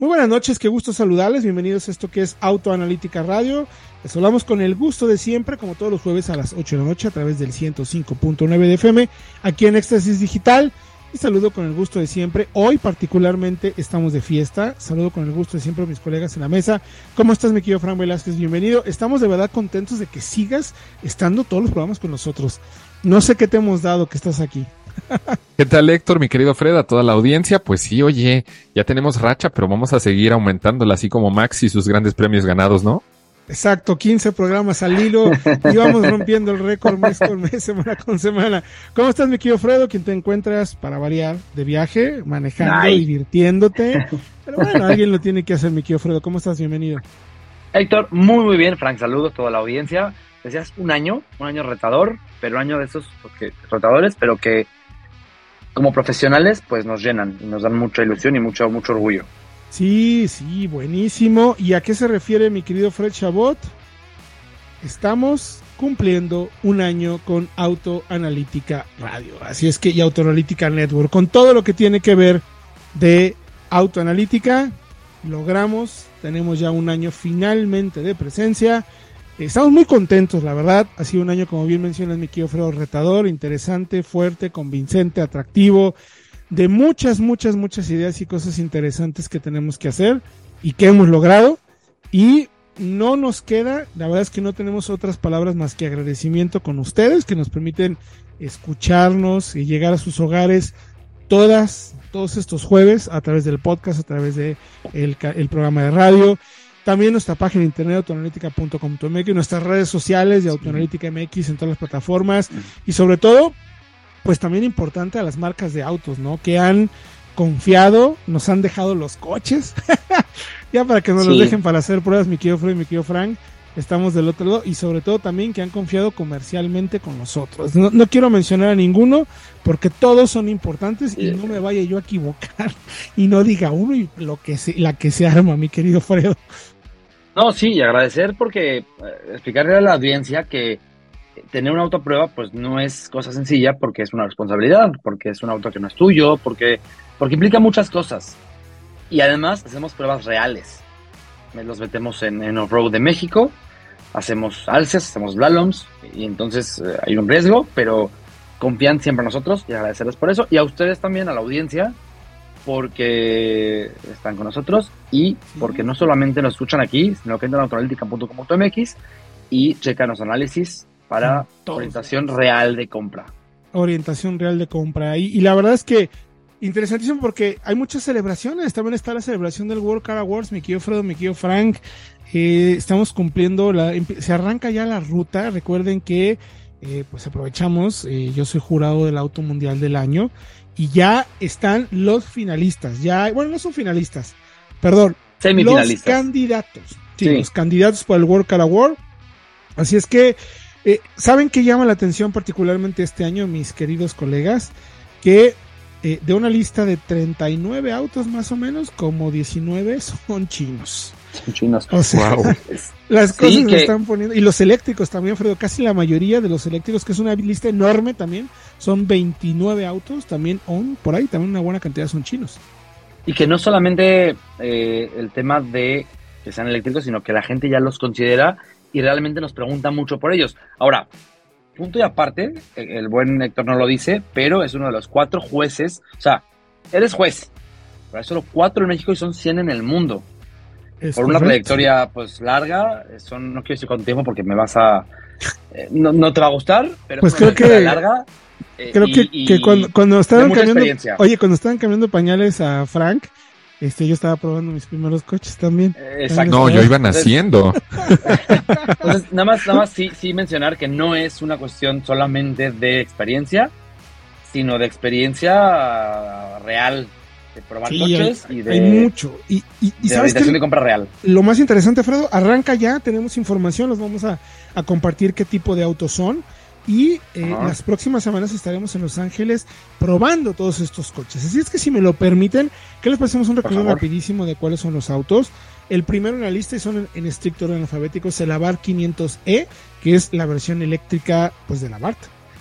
Muy buenas noches, qué gusto saludarles. Bienvenidos a esto que es Autoanalítica Radio. Les hablamos con el gusto de siempre, como todos los jueves a las 8 de la noche a través del 105.9 de FM, aquí en Éxtasis Digital. Y saludo con el gusto de siempre. Hoy particularmente estamos de fiesta. Saludo con el gusto de siempre a mis colegas en la mesa. ¿Cómo estás, mi querido Fran Velázquez? Bienvenido. Estamos de verdad contentos de que sigas estando todos los programas con nosotros. No sé qué te hemos dado que estás aquí. ¿Qué tal Héctor, mi querido Fred, a toda la audiencia? Pues sí, oye, ya tenemos racha, pero vamos a seguir aumentándola, así como Max y sus grandes premios ganados, ¿no? Exacto, 15 programas al hilo y vamos rompiendo el récord mes con mes, semana con semana. ¿Cómo estás, mi querido Fredo? ¿Quién te encuentras para variar de viaje, manejando, divirtiéndote? Pero bueno, alguien lo tiene que hacer, mi querido Fredo. ¿Cómo estás? Bienvenido. Héctor, muy, muy bien. Frank, saludos a toda la audiencia. Decías un año, un año retador, pero un año de esos porque, retadores, pero que como profesionales, pues nos llenan y nos dan mucha ilusión y mucho, mucho orgullo. Sí, sí, buenísimo. ¿Y a qué se refiere mi querido Fred Chabot? Estamos cumpliendo un año con Autoanalítica Radio. Así es que, y Autoanalítica Network, con todo lo que tiene que ver de autoanalítica, logramos, tenemos ya un año finalmente de presencia Estamos muy contentos, la verdad. Ha sido un año, como bien mencionas, mi querido retador, interesante, fuerte, convincente, atractivo, de muchas, muchas, muchas ideas y cosas interesantes que tenemos que hacer y que hemos logrado. Y no nos queda, la verdad es que no tenemos otras palabras más que agradecimiento con ustedes que nos permiten escucharnos y llegar a sus hogares todas, todos estos jueves a través del podcast, a través de el, el programa de radio también nuestra página de internet autoanalítica.com.mx, nuestras redes sociales de Autoanalítica MX en todas las plataformas. Y sobre todo, pues también importante a las marcas de autos, ¿no? Que han confiado, nos han dejado los coches, ya para que nos los dejen para hacer pruebas, mi querido Fred y mi querido Frank, estamos del otro lado. Y sobre todo también que han confiado comercialmente con nosotros. No, no, quiero mencionar a ninguno porque todos son importantes y no me vaya yo a equivocar. Y no diga uno y lo que se, la que se arma, mi querido Fredo. No, sí, y agradecer porque eh, explicarle a la audiencia que tener una auto a prueba pues no es cosa sencilla porque es una responsabilidad, porque es un auto que no es tuyo, porque, porque implica muchas cosas. Y además hacemos pruebas reales. Los metemos en, en off-road de México, hacemos alces, hacemos slaloms y entonces eh, hay un riesgo, pero confían siempre en nosotros y agradecerles por eso. Y a ustedes también, a la audiencia, porque están con nosotros y porque no solamente nos escuchan aquí, sino que entran a autoanalítica.com.mx y checan los análisis para orientación real de compra. Orientación real de compra. Y, y, la verdad es que interesantísimo porque hay muchas celebraciones. También está la celebración del World Car Awards, mi querido Fredo, mi querido Frank. Eh, estamos cumpliendo, la, se arranca ya la ruta. Recuerden que eh, pues aprovechamos, eh, yo soy jurado del Auto Mundial del Año y ya están los finalistas. Ya, bueno, no son finalistas, perdón, los candidatos. Sí, los candidatos para el World Car Award. Así es que, eh, ¿saben qué llama la atención particularmente este año, mis queridos colegas? Que eh, de una lista de 39 autos más o menos, como 19 son chinos. Son chinos. O sea, wow. las cosas sí, que... están poniendo. Y los eléctricos también, Fredo, casi la mayoría de los eléctricos, que es una lista enorme también, son 29 autos, también on, por ahí también una buena cantidad son chinos. Y que no solamente eh, el tema de que sean eléctricos, sino que la gente ya los considera y realmente nos pregunta mucho por ellos. Ahora, punto y aparte, el buen Héctor no lo dice, pero es uno de los cuatro jueces, o sea, eres juez, pero hay solo cuatro en México y son 100 en el mundo. Es por una trayectoria pues larga, son, no quiero decir con tiempo porque me vas a... Eh, no, no, te va a gustar, pero pues creo que larga. Eh, creo que, y, que cuando, cuando estaban cambiando, oye, cuando estaban cambiando pañales a Frank, este, yo estaba probando mis primeros coches también. Exacto. No, yo iba naciendo. Entonces, nada más, nada más sí, sí mencionar que no es una cuestión solamente de experiencia, sino de experiencia real de probar Sí, coches hay, y de, hay mucho. Y, y, y de sabes que de compra real. lo más interesante, Fredo, arranca ya, tenemos información, los vamos a, a compartir qué tipo de autos son. Y eh, las próximas semanas estaremos en Los Ángeles probando todos estos coches. Así es que si me lo permiten, que les pasemos un recorrido rapidísimo de cuáles son los autos. El primero en la lista y son en, en estricto orden alfabético es el Abarth 500E, que es la versión eléctrica pues del Abarth,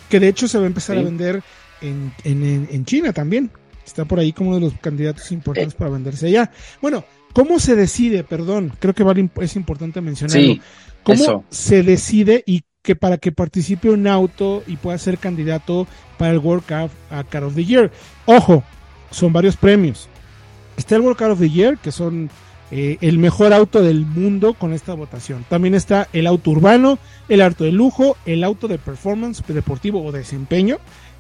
que de hecho se va a empezar Sí. a vender en, en- en- en China también. Está por ahí como uno de los candidatos importantes Eh. para venderse allá. Bueno, ¿cómo se decide? Perdón, creo que vale, es importante mencionarlo. Sí, ¿Cómo eso. se decide y que para que participe un auto y pueda ser candidato para el World Car, a Car of the Year? Ojo, son varios premios. Está el World Car of the Year, que son eh, el mejor auto del mundo con esta votación. También está el auto urbano, el auto de lujo, el auto de performance deportivo o desempeño,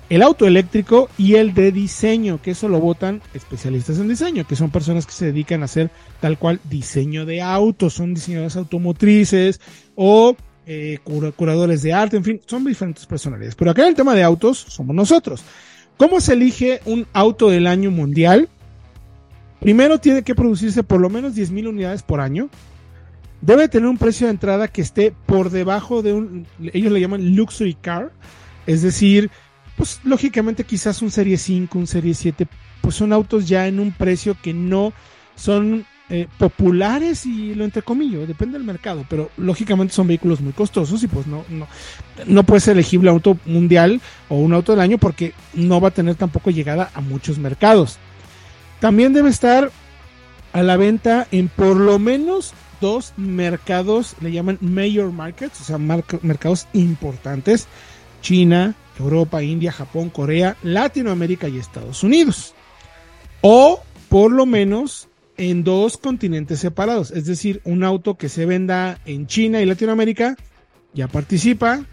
el auto eléctrico y el de diseño, que eso lo votan especialistas en diseño, que son personas que se dedican a hacer tal cual diseño de autos, son diseñadores automotrices o eh, cura- curadores de arte, en fin, son diferentes personalidades. Pero acá en el tema de autos somos nosotros. ¿Cómo se elige un auto del año mundial? Primero tiene que producirse por lo menos 10.000 unidades por año. Debe tener un precio de entrada que esté por debajo de un, ellos le llaman luxury car, es decir, pues lógicamente quizás un Serie 5, un Serie 7, pues son autos ya en un precio que no son eh, populares y lo entrecomillo, depende del mercado, pero lógicamente son vehículos muy costosos y pues no, no, no puede ser elegible auto mundial o un auto del año porque no va a tener tampoco llegada a muchos mercados. También debe estar a la venta en por lo menos dos mercados, le llaman major markets, o sea, mercados importantes, China, Europa, India, Japón, Corea, Latinoamérica y Estados Unidos. O por lo menos en dos continentes separados, es decir, un auto que se venda en China y Latinoamérica ya participa,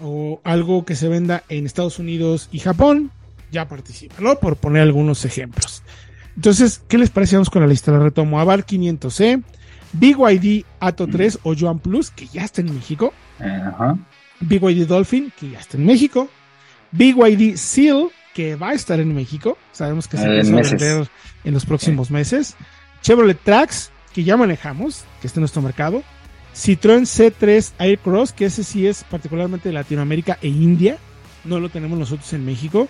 o algo que se venda en Estados Unidos y Japón ya participa, ¿no? Por poner algunos ejemplos. Entonces, ¿qué les parece? Vamos con la lista, la retomo. Avar 500C, BYD Ato 3 o Joan Plus, que ya está en México. Ajá. BYD Dolphin, que ya está en México. BYD Seal, que va a estar en México. Sabemos que se empieza a vender en los próximos meses. Chevrolet Trax, que ya manejamos, que está en nuestro mercado. Citroën C3 Aircross, que ese sí es particularmente de Latinoamérica e India. No lo tenemos nosotros en México.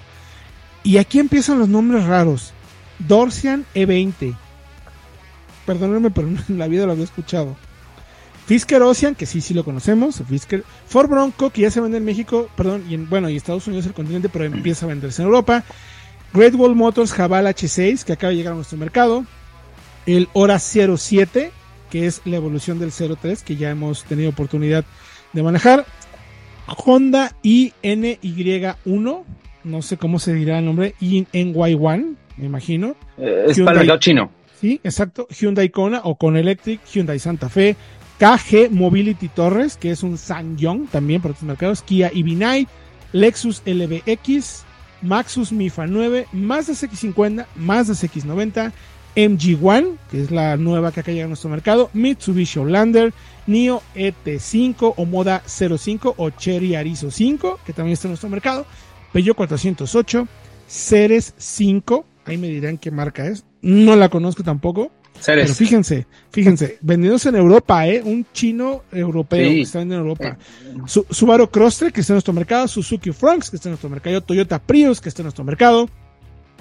Y aquí empiezan los nombres raros. Dorsian E20. Perdónenme, pero en la vida lo había escuchado. Fisker Ocean, que sí, sí lo conocemos. Fisker. Ford Bronco, que ya se vende en México, perdón, y en, bueno, y Estados Unidos el continente, pero empieza a venderse en Europa. Great Wall Motors Javal H6, que acaba de llegar a nuestro mercado. El Hora 07, que es la evolución del 03, que ya hemos tenido oportunidad de manejar. Honda INY1, no sé cómo se dirá el nombre, INY1, me imagino. Eh, es Hyundai. para el mercado chino. Sí, exacto. Hyundai Kona o Con Electric, Hyundai Santa Fe, KG Mobility Torres, que es un Sangyong también para otros mercados, Kia EV9, Lexus LBX, Maxus Mifa 9, Mazda CX50, Mazda CX90, MG1, que es la nueva que acá llega a nuestro mercado, Mitsubishi Outlander, NIO ET5 o Moda 05 o Cherry Arizo 5, que también está en nuestro mercado, Peugeot 408, Ceres 5, ahí me dirán qué marca es, no la conozco tampoco, pero fíjense, fíjense, vendidos en Europa, ¿eh? Un chino europeo Sí. que está vendiendo en Europa. Su- Subaru Crosstrek, que está en nuestro mercado. Suzuki Fronx, que está en nuestro mercado. Toyota Prius, que está en nuestro mercado.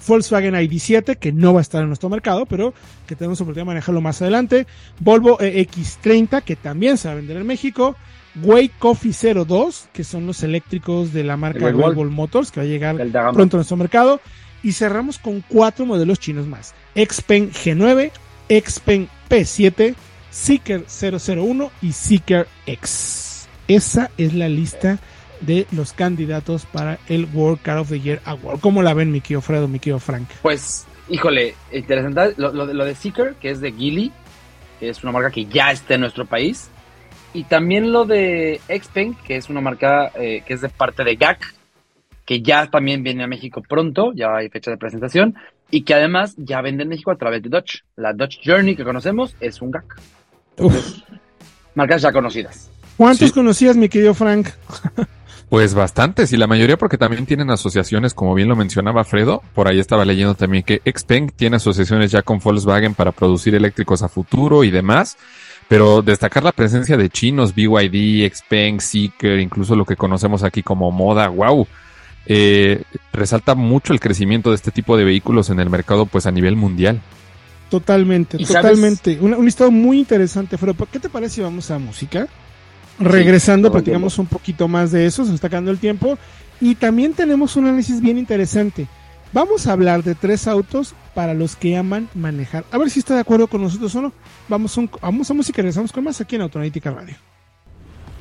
Volkswagen ID7, que no va a estar en nuestro mercado, pero que tenemos oportunidad de manejarlo más adelante. Volvo EX30, que también se va a vender en México. Way Coffee 02, que son los eléctricos de la marca Bull Motors, que va a llegar pronto a nuestro mercado. Y cerramos con cuatro modelos chinos más. Xpeng G9, Xpeng P7, Seeker 001 y Seeker X. Esa es la lista de los candidatos para el World Car of the Year Award. ¿Cómo la ven, mi querido Fredo, mi Frank? Pues, híjole, interesante. Lo, de- Seeker, que es de Geely, que es una marca que ya está en nuestro país. Y también lo de Xpeng, que es una marca eh, que es de parte de GAC, que ya también viene a México pronto, ya hay fecha de presentación. Y que además ya vende en México a través de Dodge. La Dodge Journey que conocemos es un GAC. Uf. Marcas ya conocidas. ¿Cuántos Sí. conocías, mi querido Frank? Pues bastantes, y la mayoría porque también tienen asociaciones, como bien lo mencionaba Fredo. Por ahí estaba leyendo también que Xpeng tiene asociaciones ya con Volkswagen para producir eléctricos a futuro y demás. Pero destacar la presencia de chinos, BYD, Xpeng, Seeker, incluso lo que conocemos aquí como Moda, wow. Eh, resalta mucho el crecimiento de este tipo de vehículos en el mercado, pues a nivel mundial. Totalmente, totalmente. Un, un, listado muy interesante, Fredo. ¿Qué te parece si vamos a música? Regresando, sí, platicamos un poquito más de eso, se está acabando el tiempo. Y también tenemos un análisis bien interesante. Vamos a hablar de tres autos para los que aman manejar. A ver si está de acuerdo con nosotros o no. Vamos a, un, vamos a música y regresamos con más aquí en Autonáutica Radio.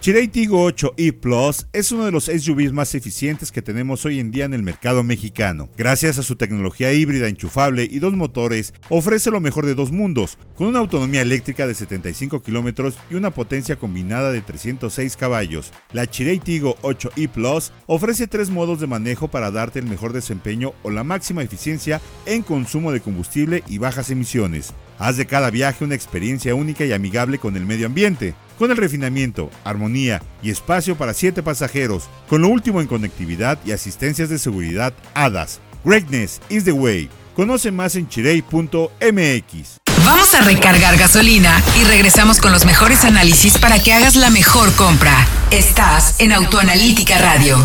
Chirey Tigo 8 e Plus es uno de los SUVs más eficientes que tenemos hoy en día en el mercado mexicano. Gracias a su tecnología híbrida enchufable y dos motores, ofrece lo mejor de dos mundos, con una autonomía eléctrica de 75 kilómetros y una potencia combinada de 306 caballos. La Chirey Tigo 8 e Plus ofrece tres modos de manejo para darte el mejor desempeño o la máxima eficiencia en consumo de combustible y bajas emisiones. Haz de cada viaje una experiencia única y amigable con el medio ambiente, con el refinamiento, armonía y espacio para 7 pasajeros, con lo último en conectividad y asistencias de seguridad HADAS. Greatness is the way. Conoce más en chirey.mx. Vamos a recargar gasolina y regresamos con los mejores análisis para que hagas la mejor compra. Estás en Autoanalítica Radio.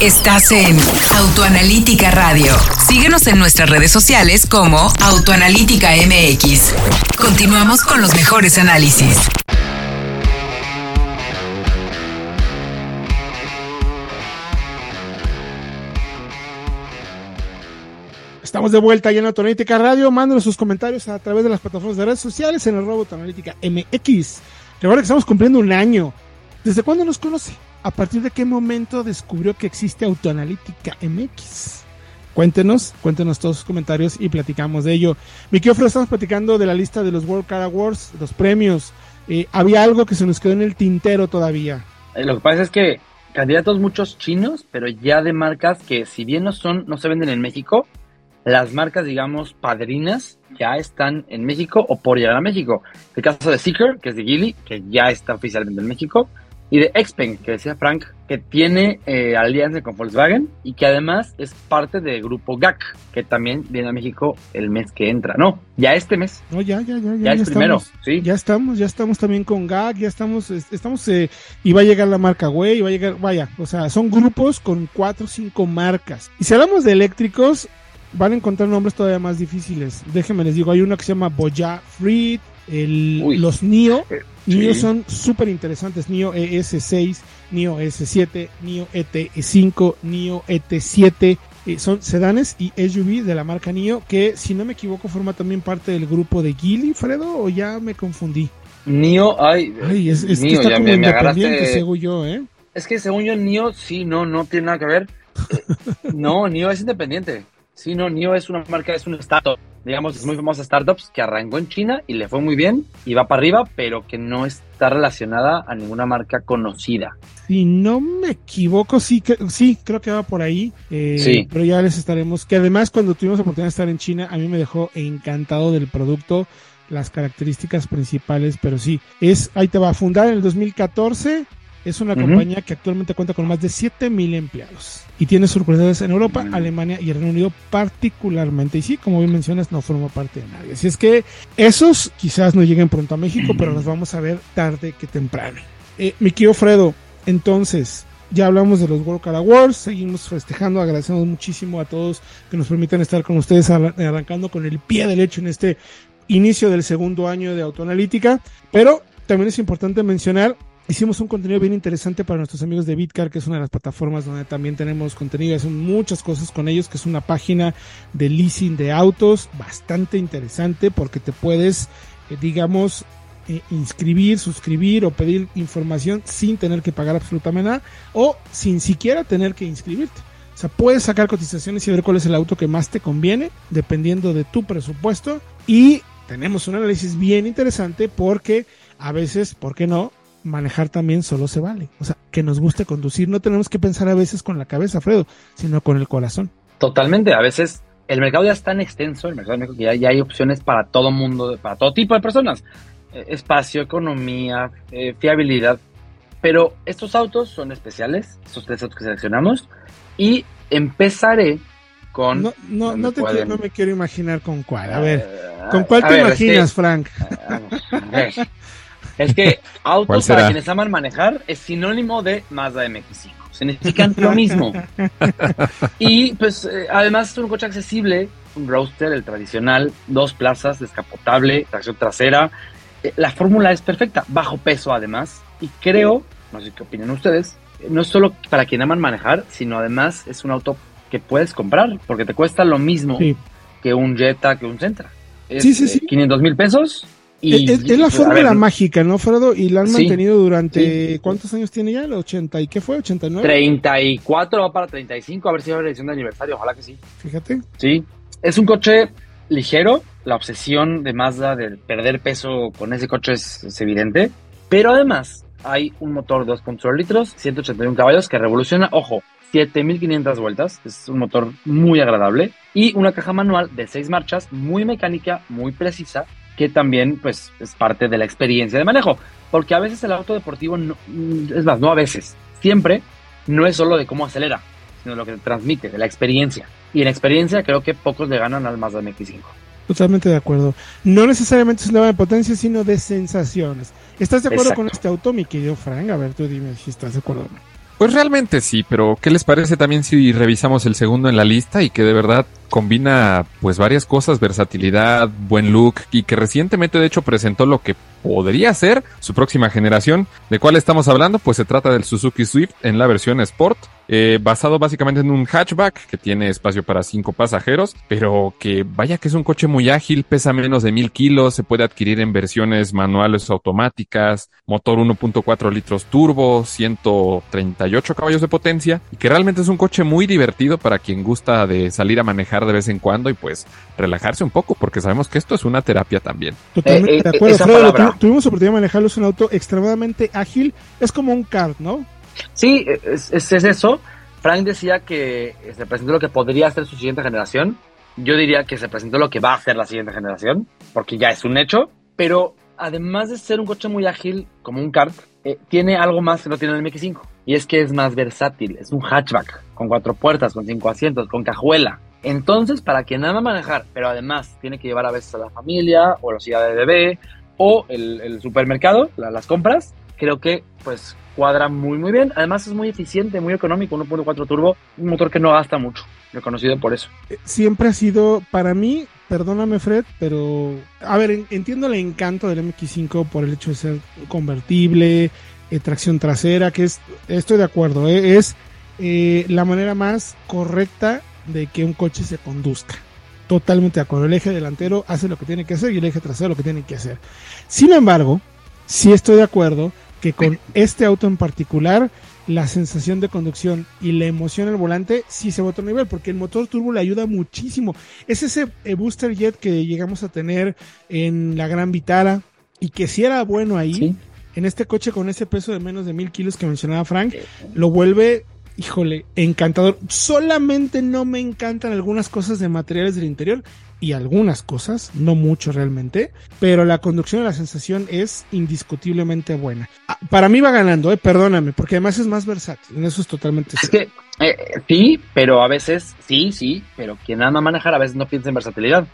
Estás en Autoanalítica Radio. Síguenos en nuestras redes sociales como Autoanalítica MX. Continuamos con los mejores análisis. Estamos de vuelta ya en Autoanalítica Radio. Mándenos sus comentarios a través de las plataformas de redes sociales en el robot Autoanalítica MX. Recuerda que estamos cumpliendo un año. ¿Desde cuándo nos conoce? ¿A partir de qué momento descubrió que existe Autoanalítica MX? Cuéntenos, cuéntenos todos sus comentarios y platicamos de ello. Mi Fred, estamos platicando de la lista de los World Car Awards, los premios. Eh, había algo que se nos quedó en el tintero todavía. Eh, lo que pasa es que candidatos muchos chinos, pero ya de marcas que si bien no son, no se venden en México, las marcas, digamos, padrinas ya están en México o por llegar a México. El caso de Seeker, que es de Geely, que ya está oficialmente en México y de Xpeng, que decía Frank, que tiene eh, alianza con Volkswagen y que además es parte del grupo GAC, que también viene a México el mes que entra. No, ya este mes. No, ya, ya, ya. Ya, ya es estamos, primero, sí. Ya estamos, ya estamos también con GAC, ya estamos, estamos, eh, y va a llegar la marca Way, y va a llegar, vaya, o sea, son grupos con cuatro o cinco marcas. Y si hablamos de eléctricos, van a encontrar nombres todavía más difíciles. Déjenme les digo, hay uno que se llama Boya Freed, el, los NIO. NIO sí. son súper interesantes. NIO ES6, NIO ES7, NIO ET5, NIO ET7. Eh, son sedanes y SUV de la marca NIO que, si no me equivoco, forma también parte del grupo de Geely, Fredo, o ya me confundí. NIO, ay, ay es, es NIO, que está ya como me, me independiente, agarraste... según yo, ¿eh? Es que según yo, NIO, sí, no, no tiene nada que ver. no, NIO es independiente. Sí, no, NIO es una marca, es un startup. Digamos, es muy famosa startups que arrancó en China y le fue muy bien y va para arriba, pero que no está relacionada a ninguna marca conocida. Si no me equivoco, sí, que, sí creo que va por ahí. Eh, Sí. Pero ya les estaremos. Que además, cuando tuvimos la oportunidad de estar en China, a mí me dejó encantado del producto, las características principales. Pero sí, es ahí te va a fundar en el 2014. Es una compañía que actualmente cuenta con más de 7000 empleados y tiene sucursales en Europa. Alemania y el Reino Unido particularmente. Y sí, como bien mencionas, no forma parte de nadie. Así es que esos quizás no lleguen pronto a México, pero los vamos a ver tarde que temprano. Eh, mi querido Fredo, entonces, ya hablamos de los World Car Awards, seguimos festejando, agradecemos muchísimo a todos que nos permitan estar con ustedes arran- arrancando con el pie derecho en este inicio del segundo año de autoanalítica, pero también es importante mencionar Hicimos un contenido bien interesante para nuestros amigos de Bitcar, que es una de las plataformas donde también tenemos contenido y hacemos muchas cosas con ellos, que es una página de leasing de autos bastante interesante porque te puedes, eh, digamos, eh, inscribir, suscribir o pedir información sin tener que pagar absolutamente nada o sin siquiera tener que inscribirte. O sea, puedes sacar cotizaciones y ver cuál es el auto que más te conviene, dependiendo de tu presupuesto. Y tenemos un análisis bien interesante porque a veces, ¿por qué no? Manejar también solo se vale. O sea, que nos guste conducir. No tenemos que pensar a veces con la cabeza, Fredo, sino con el corazón. Totalmente, a veces el mercado ya es tan extenso, el mercado de México, que ya, ya hay opciones para todo mundo, para todo tipo de personas. Eh, espacio, economía, eh, fiabilidad, Pero estos autos son especiales, estos tres autos que seleccionamos, y empezaré con... No, no, no, te pueden- quiero- no me quiero imaginar con cuál. A ver, Eh, ¿con cuál a te ver, es que- imaginas, Frank? a ver, Es que ¿Cuál autos para quienes aman manejar es sinónimo de Mazda MX5. Significan lo mismo. Y pues eh, además es un coche accesible, un roadster, el tradicional, dos plazas, descapotable, tracción trasera. Eh, La fórmula es perfecta, bajo peso además. Y creo, no sé qué opinan ustedes, eh, no es solo para quien aman manejar, sino además es un auto que puedes comprar, porque te cuesta lo mismo Sí. que un Jetta, que un Sentra. Es, Sí, sí, eh, sí. 500 mil pesos. Y, es, es la fórmula mágica, ¿no, Fredo? Y la han Sí. mantenido durante. Sí. ¿Cuántos años tiene ya? ¿El 80 y qué fue? ¿89? 34 va para 35, a ver si va a haber edición de aniversario, ojalá que sí. Fíjate. Sí, es un coche ligero, la obsesión de Mazda de perder peso con ese coche es, es evidente, pero además hay un motor 2.0 litros, 181 caballos que revoluciona, ojo, 7500 vueltas, es un motor muy agradable y una caja manual de 6 marchas, muy mecánica, muy precisa, que también pues es parte de la experiencia de manejo, porque a veces el auto deportivo, no- es más, no a veces, siempre no es solo de cómo acelera, sino lo que te transmite, de la experiencia. Y en experiencia creo que pocos le ganan al Mazda MX-5. Totalmente de acuerdo. No necesariamente es un tema de potencia, sino de sensaciones. ¿Estás de acuerdo Exacto. con este auto, mi querido Frank? A ver, tú dime si estás de acuerdo. Pues realmente sí, pero ¿qué les parece también si revisamos el segundo en la lista y que de verdad combina pues varias cosas, versatilidad, buen look y que recientemente de hecho presentó lo que podría ser su próxima generación. ¿De cuál estamos hablando? Pues se trata del Suzuki Swift en la versión Sport, eh, basado básicamente en un hatchback que tiene espacio para cinco pasajeros, pero que vaya que es un coche muy ágil, pesa menos de mil kilos, se puede adquirir en versiones manuales o automáticas, motor 1.4 litros turbo, 138 caballos de potencia, y que realmente es un coche muy divertido para quien gusta de salir a manejar de vez en cuando y pues relajarse un poco, porque sabemos que esto es una terapia también. Totalmente Eh, eh, de acuerdo. esa Fredo, tuvimos oportunidad de manejarlo, es un auto extremadamente ágil. Es como un kart, ¿no? Sí, es, es- es eso. Frank decía que se presentó lo que podría ser su siguiente generación. Yo diría que se presentó lo que va a ser la siguiente generación, porque ya es un hecho. Pero además de ser un coche muy ágil, como un kart, eh, tiene algo más que no tiene el MX5. Y es que es más versátil. Es un hatchback, con cuatro puertas, con cinco asientos, con cajuela. Entonces, para quien ama manejar, pero además tiene que llevar a veces a la familia, o la ciudad de bebé, o el, el supermercado, la- las compras, creo que pues cuadra muy muy bien. Además es muy eficiente, muy económico, 1.4 turbo, un motor que no gasta mucho, reconocido por eso. Eh, Siempre ha sido, para mí, perdóname Fred, pero... A ver, en- entiendo el encanto del MX5 por el hecho de ser convertible, eh, tracción trasera, que es, estoy de acuerdo, eh, es eh, la manera más correcta de que un coche se conduzca. Totalmente de acuerdo. El eje delantero hace lo que tiene que hacer y el eje trasero lo que tiene que hacer. Sin embargo, sí estoy de acuerdo que con este auto en particular, la sensación de conducción y la emoción al volante sí se va a otro nivel, porque el motor turbo le ayuda muchísimo. Es ese eh, booster jet que llegamos a tener en la Gran Vitara y que si era bueno ahí, Sí. en este coche con ese peso de menos de mil kilos que mencionaba Frank, lo vuelve, híjole, encantador. Solamente no me encantan algunas cosas de materiales del interior y algunas cosas, no mucho realmente, pero la conducción y la sensación es indiscutiblemente buena. Ah, Para mí va ganando, eh, perdóname, porque además es más versátil, en eso es totalmente Es cierto. que eh, sí, pero a veces sí, sí, pero quien ama manejar a veces no piensa en versatilidad,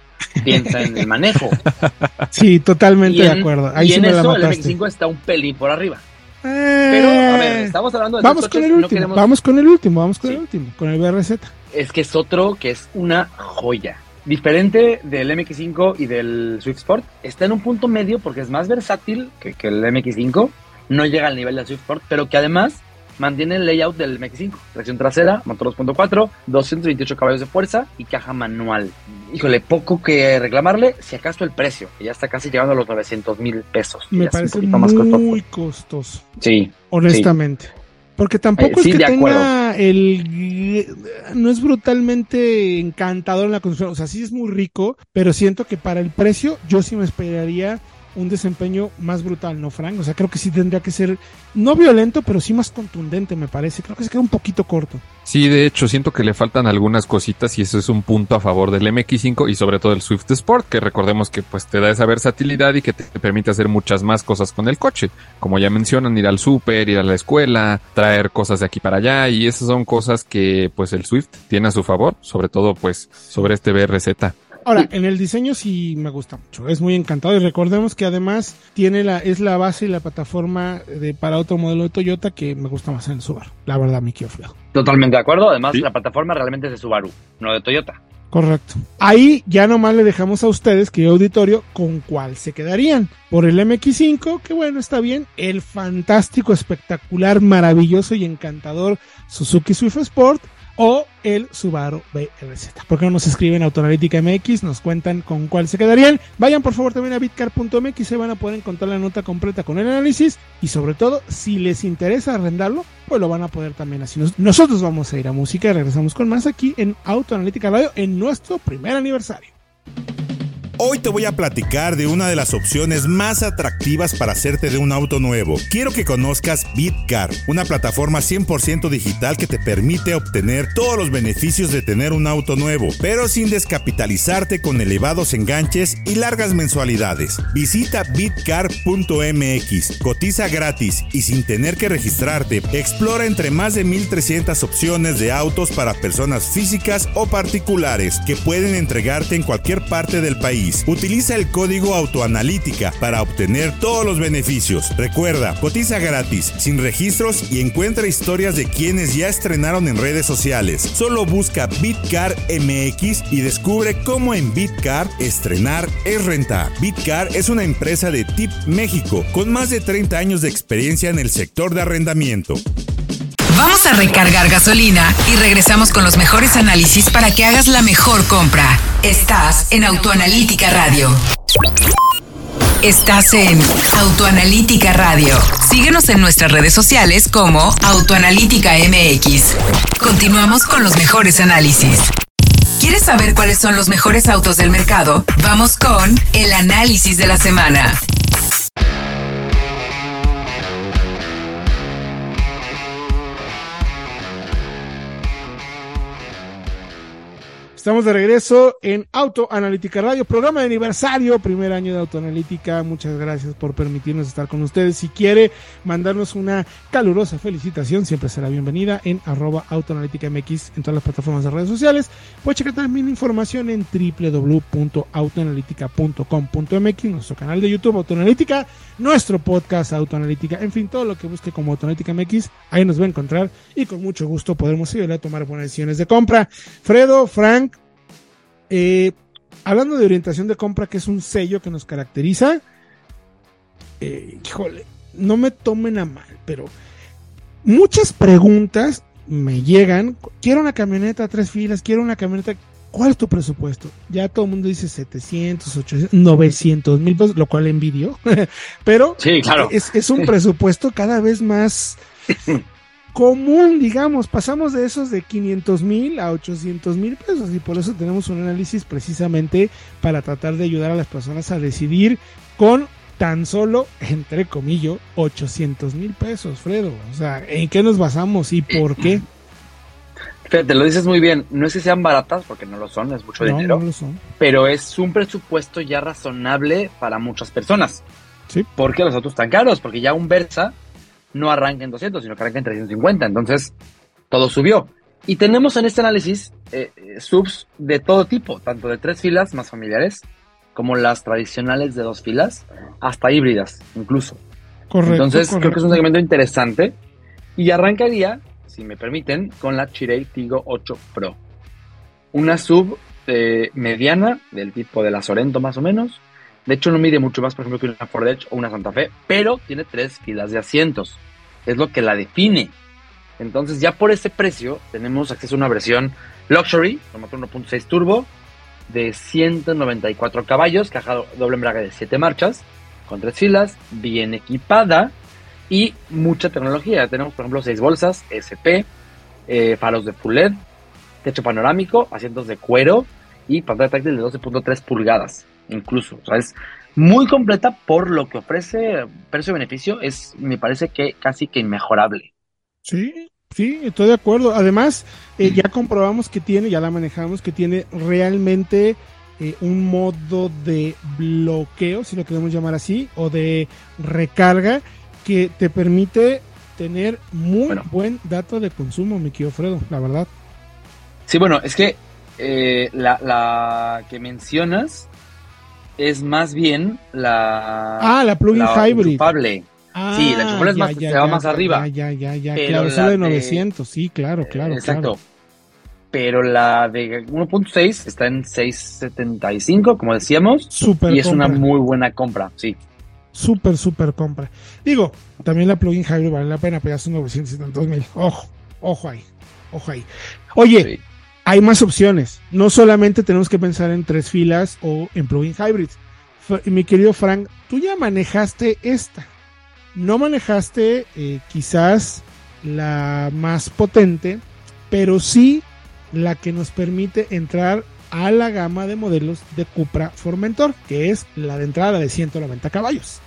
piensa en el manejo. Sí, totalmente de acuerdo. Ahí y sí en me la eso el mataste. MX5 está un pelín por arriba. Eh, Pero, a ver, estamos hablando de vamos con el no último, queremos- vamos con el último, vamos con el último, con el BRZ. Es que es otro que es una joya. Diferente del MX5 y del Swift Sport, está en un punto medio porque es más versátil que, que el MX5, no llega al nivel del Swift Sport, pero que además mantiene el layout del MX5. Tracción trasera, motor 2.4, 228 caballos de fuerza y caja manual. Híjole, poco que reclamarle, si acaso el precio, que ya está casi llegando a los 900 mil pesos. Me parece poquito más costoso. muy costoso, Sí, honestamente. Porque tampoco Eh, sí, es que tenga el... No es brutalmente encantador en la construcción. O sea, sí es muy rico, pero siento que para el precio yo sí me esperaría un desempeño más brutal, ¿no, Frank? O sea, creo que sí tendría que ser, no violento, pero sí más contundente, me parece. Creo que se queda un poquito corto. Sí, de hecho, siento que le faltan algunas cositas y eso es un punto a favor del MX5 y sobre todo el Swift Sport, que recordemos que pues te da esa versatilidad y que te permite hacer muchas más cosas con el coche. Como ya mencionan, ir al súper, ir a la escuela, traer cosas de aquí para allá y esas son cosas que pues el Swift tiene a su favor, sobre todo pues sobre este BRZ. Ahora, en el diseño sí me gusta mucho, es muy encantado y recordemos que además tiene la es la base y la plataforma de para otro modelo de Toyota que me gusta más en el Subaru. La verdad, mi Frío. Totalmente de acuerdo, además la plataforma realmente es de Subaru, no de Toyota. Correcto. Ahí ya nomás le dejamos a ustedes, que auditorio, con cuál se quedarían. Por el MX5, que bueno, está bien. El fantástico, espectacular, maravilloso y encantador Suzuki Swift Sport o el Subaru BRZ. ¿Por qué no nos escriben Autoanalítica MX? Nos cuentan con cuál se quedarían. Vayan por favor también a bitcar.mx, se van a poder encontrar la nota completa con el análisis y sobre todo, si les interesa arrendarlo, pues lo van a poder también así. Nosotros vamos a ir a música y regresamos con más aquí en Autoanalítica Radio en nuestro primer aniversario. Hoy te voy a platicar de una de las opciones más atractivas para hacerte de un auto nuevo. Quiero que conozcas Bitcar, una plataforma 100% digital que te permite obtener todos los beneficios de tener un auto nuevo, pero sin descapitalizarte con elevados enganches y largas mensualidades. Visita bitcar.mx, cotiza gratis y sin tener que registrarte. Explora entre más de 1300 opciones de autos para personas físicas o particulares que pueden entregarte en cualquier parte del país. Utiliza el código autoanalítica para obtener todos los beneficios. Recuerda, cotiza gratis, sin registros y encuentra historias de quienes ya estrenaron en redes sociales. Solo busca Bitcar MX y descubre cómo en Bitcar estrenar es rentar. Bitcar es una empresa de Tip México con más de 30 años de experiencia en el sector de arrendamiento. Vamos a recargar gasolina y regresamos con los mejores análisis para que hagas la mejor compra. Estás en Autoanalítica Radio. Estás en Autoanalítica Radio. Síguenos en nuestras redes sociales como Autoanalítica MX. Continuamos con los mejores análisis. ¿Quieres saber cuáles son los mejores autos del mercado? Vamos con el análisis de la semana. Estamos de regreso en Autoanalítica Radio, programa de aniversario, primer año de Autoanalítica. Muchas gracias por permitirnos estar con ustedes. Si quiere mandarnos una calurosa felicitación, siempre será bienvenida en arroba Autoanalítica MX en todas las plataformas de redes sociales. Puede checar también información en www.autoanalítica.com.mx, nuestro canal de YouTube Autoanalítica, nuestro podcast Autoanalítica, en fin, todo lo que busque como Autoanalítica MX, ahí nos va a encontrar y con mucho gusto podremos ayudarle a tomar buenas decisiones de compra. Fredo, Frank, eh, hablando de orientación de compra, que es un sello que nos caracteriza, eh, híjole, no me tomen a mal, pero muchas preguntas me llegan. Quiero una camioneta tres filas, quiero una camioneta. ¿Cuál es tu presupuesto? Ya todo el mundo dice 700, 800, 900 mil pesos, lo cual envidio. Pero sí, claro. es, es un presupuesto cada vez más común, digamos, pasamos de esos de 500 mil a 800 mil pesos y por eso tenemos un análisis precisamente para tratar de ayudar a las personas a decidir con tan solo, entre comillas, 800 mil pesos, Fredo. O sea, ¿en qué nos basamos y por qué? Te lo dices muy bien, no es que sean baratas, porque no lo son, es mucho dinero, no lo son. pero es un presupuesto ya razonable para muchas personas. Sí. Porque los autos están caros, porque ya un Versa no arranca en 200, sino que arranca en 350. Entonces, todo subió. Y tenemos en este análisis eh, subs de todo tipo, tanto de tres filas más familiares, como las tradicionales de dos filas, hasta híbridas incluso. Correcto. Entonces, correcto. creo que es un segmento interesante. Y arrancaría, si me permiten, con la Chirei Tigo 8 Pro. Una sub eh, mediana, del tipo de la Sorento más o menos. De hecho, no mide mucho más, por ejemplo, que una Ford Edge o una Santa Fe, pero tiene tres filas de asientos. Es lo que la define. Entonces, ya por ese precio, tenemos acceso a una versión Luxury, motor 1.6 turbo, de 194 caballos, caja doble embrague de 7 marchas, con tres filas, bien equipada y mucha tecnología. Tenemos, por ejemplo, 6 bolsas, SP, eh, faros de full LED, techo panorámico, asientos de cuero y pantalla táctil de 12.3 pulgadas, incluso. O sea, es muy completa por lo que ofrece precio-beneficio, es, me parece que casi que inmejorable. Sí, sí, estoy de acuerdo. Además, eh, ya comprobamos que tiene, ya la manejamos, que tiene realmente eh, un modo de bloqueo, si lo queremos llamar así, o de recarga que te permite tener muy buen dato de consumo, mi querido Fredo, la verdad. Sí, bueno, es que eh, la, la, que mencionas es más bien la. Ah, la plugin hybrid. Ah, sí, la enchufable es más, se va más arriba. Ya, ya, ya, claro, eso de 900, sí, claro, claro. Exacto. Pero la de 1.6 está en 6.75, como decíamos. Super y es una muy buena compra, sí. Súper, súper compra. Digo, también la plugin hybrid vale la pena, pero ya son 972 mil. Ojo, ojo ahí, ojo ahí. Oye, hay más opciones. No solamente tenemos que pensar en tres filas o en plugin hybrid. Mi querido Frank, tú ya manejaste esta. No manejaste eh, quizás la más potente, pero sí la que nos permite entrar a la gama de modelos de Cupra Formentor, que es la de entrada de 190 caballos.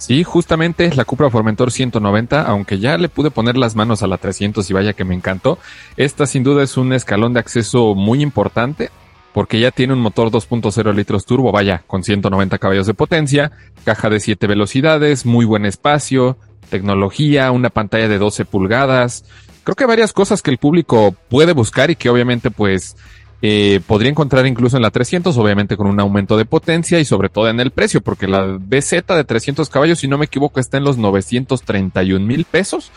Sí, justamente la Cupra Formentor 190, aunque ya le pude poner las manos a la 300 y vaya que me encantó. Esta sin duda es un escalón de acceso muy importante porque ya tiene un motor 2.0 litros turbo, vaya, con 190 caballos de potencia, caja de 7 velocidades, muy buen espacio, tecnología, una pantalla de 12 pulgadas. Creo que varias cosas que el público puede buscar y que obviamente pues eh, podría encontrar incluso en la 300, obviamente con un aumento de potencia y sobre todo en el precio, porque la BZ de 300 caballos, si no me equivoco, está en los 931 mil pesos.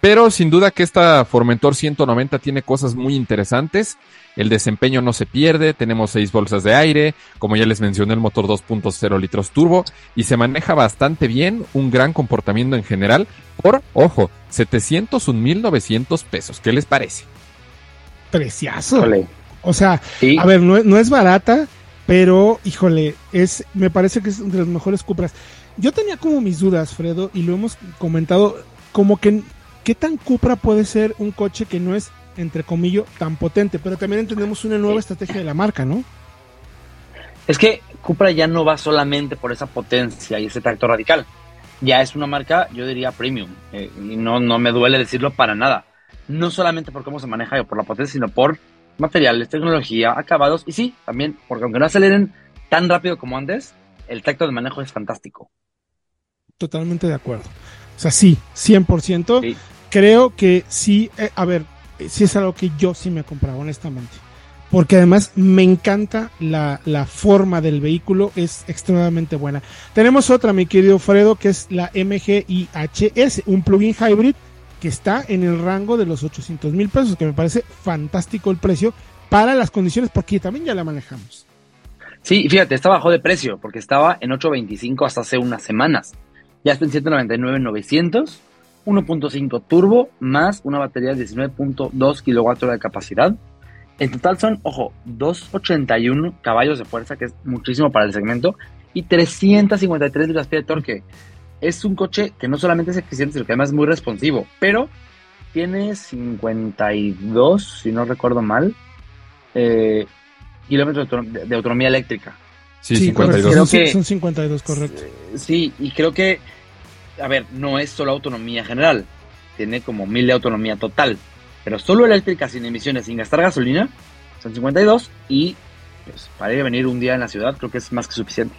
Pero sin duda que esta Formentor 190 tiene cosas muy interesantes. El desempeño no se pierde, tenemos seis bolsas de aire, como ya les mencioné el motor 2.0 litros turbo y se maneja bastante bien, un gran comportamiento en general por, ojo, 701.900 pesos. ¿Qué les parece? Preciazo. O sea, a ver, no, es barata, pero híjole, es, me parece que es de las mejores Cupras. Yo tenía como mis dudas, Fredo, y lo hemos comentado, como que qué tan Cupra puede ser un coche que no es, entre comillas, tan potente, pero también entendemos una nueva estrategia de la marca, ¿no? Es que Cupra ya no va solamente por esa potencia y ese tracto radical. Ya es una marca, yo diría, premium. Eh, y no, no me duele decirlo para nada. No solamente por cómo se maneja o por la potencia, sino por materiales, tecnología, acabados y sí, también, porque aunque no aceleren tan rápido como antes, el tacto de manejo es fantástico. Totalmente de acuerdo. O sea, sí, 100%. Creo que sí, eh, a ver, eh, sí es algo que yo sí me he comprado, honestamente. Porque además me encanta la, la, forma del vehículo, es extremadamente buena. Tenemos otra, mi querido Fredo, que es la MGIHS, un plugin hybrid que está en el rango de los 800 mil pesos, que me parece fantástico el precio para las condiciones, porque también ya la manejamos. Sí, fíjate, está bajó de precio, porque estaba en 8.25 hasta hace unas semanas. Ya está en 199.900, 1.5 turbo, más una batería de 19.2 kilowatts de capacidad. En total son, ojo, 281 caballos de fuerza, que es muchísimo para el segmento, y 353 libras-pie de torque es un coche que no solamente es eficiente, sino que además es muy responsivo, pero tiene 52, si no recuerdo mal, eh, kilómetros de, autonomía eléctrica. Sí, 52. son 52, correcto. Sí, y creo que, a ver, no es solo autonomía general, tiene como mil de autonomía total, pero solo eléctrica sin emisiones, sin gastar gasolina, son 52 y pues, para ir a venir un día en la ciudad creo que es más que suficiente.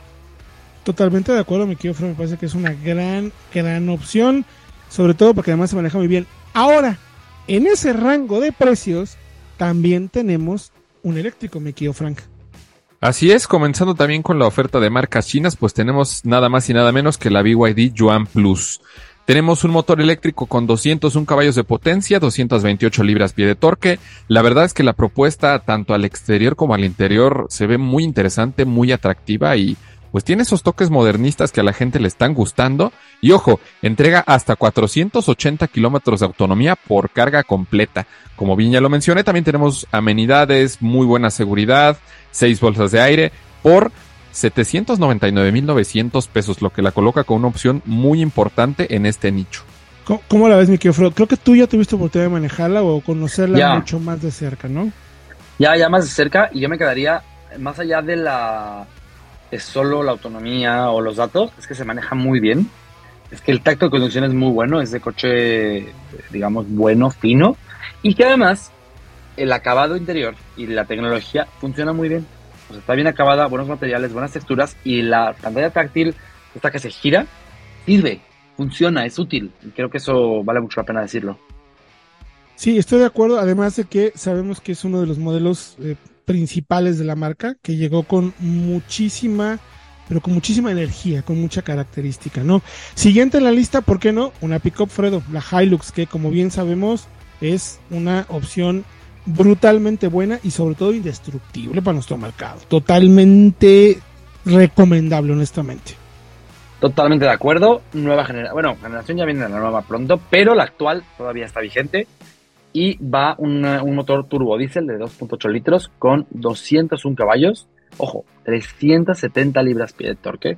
Totalmente de acuerdo, mi querido me parece que es una gran, gran opción, sobre todo porque además se maneja muy bien. Ahora, en ese rango de precios, también tenemos un eléctrico, mi querido Frank. Así es, comenzando también con la oferta de marcas chinas, pues tenemos nada más y nada menos que la BYD Yuan Plus. Tenemos un motor eléctrico con 201 caballos de potencia, 228 libras pie de torque. La verdad es que la propuesta tanto al exterior como al interior se ve muy interesante, muy atractiva y pues tiene esos toques modernistas que a la gente le están gustando. Y ojo, entrega hasta 480 kilómetros de autonomía por carga completa. Como bien ya lo mencioné, también tenemos amenidades, muy buena seguridad, seis bolsas de aire por 799.900 pesos, lo que la coloca con una opción muy importante en este nicho. ¿Cómo, la ves, mi querido Creo que tú ya tuviste oportunidad de manejarla o conocerla mucho más de cerca, ¿no? Ya, ya más de cerca y yo me quedaría más allá de la es solo la autonomía o los datos, es que se maneja muy bien. Es que el tacto de conducción es muy bueno, es de coche, digamos, bueno, fino. Y que además el acabado interior y la tecnología funciona muy bien. Está bien acabada, buenos materiales, buenas texturas y la pantalla táctil, esta que se gira, sirve, funciona, es útil. Creo que eso vale mucho la pena decirlo. Sí, estoy de acuerdo. Además de que sabemos que es uno de los modelos eh, principales de la marca, que llegó con muchísima, pero con muchísima energía, con mucha característica, ¿no? Siguiente en la lista, ¿por qué no? Una pickup Fredo, la Hilux, que como bien sabemos es una opción brutalmente buena y sobre todo indestructible para nuestro mercado. Totalmente recomendable, honestamente. Totalmente de acuerdo. Nueva generación. Bueno, generación ya viene la nueva pronto, pero la actual todavía está vigente. Y va un motor turbo diésel de 2.8 litros con 201 caballos. Ojo, 370 libras-pie de torque.